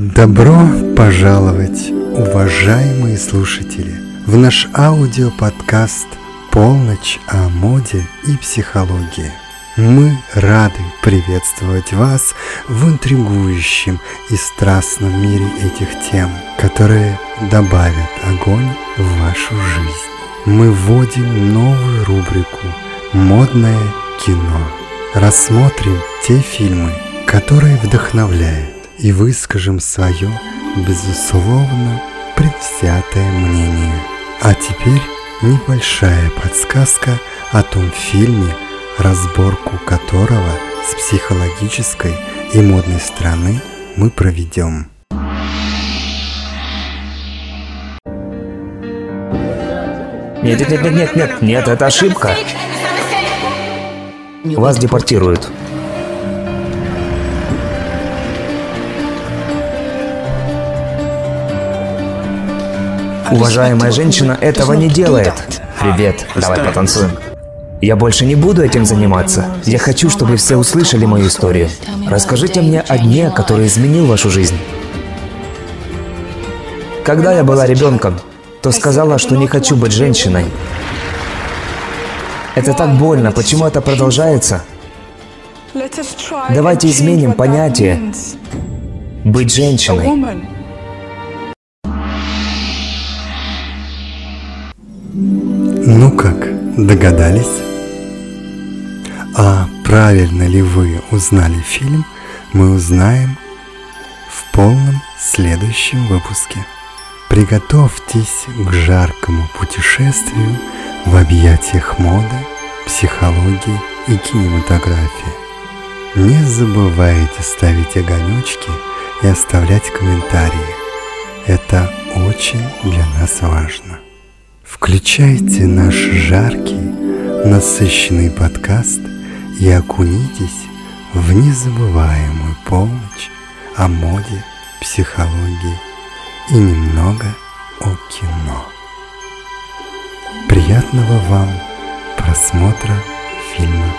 Добро пожаловать, уважаемые слушатели, в наш аудиоподкаст «Полночь о моде и психологии». Мы рады приветствовать вас в интригующем и страстном мире этих тем, которые добавят огонь в вашу жизнь. Мы вводим новую рубрику «Модное кино». Рассмотрим те фильмы, которые вдохновляют и выскажем свое, безусловно, предвзятое мнение. А теперь небольшая подсказка о том фильме, разборку которого с психологической и модной стороны мы проведем. Нет, нет, нет, нет, нет, нет, это ошибка. Вас депортируют. Уважаемая женщина этого не делает. Привет, давай потанцуем. Я больше не буду этим заниматься. Я хочу, чтобы все услышали мою историю. Расскажите мне о дне, который изменил вашу жизнь. Когда я была ребенком, то сказала, что не хочу быть женщиной. Это так больно. Почему это продолжается? Давайте изменим понятие «быть женщиной». Догадались? А правильно ли вы узнали фильм, мы узнаем в полном следующем выпуске. Приготовьтесь к жаркому путешествию в объятиях моды, психологии и кинематографии. Не забывайте ставить огонечки и оставлять комментарии. Это очень для нас важно. Включайте наш жаркий, насыщенный подкаст и окунитесь в незабываемую полночь о моде, психологии и немного о кино. Приятного вам просмотра фильма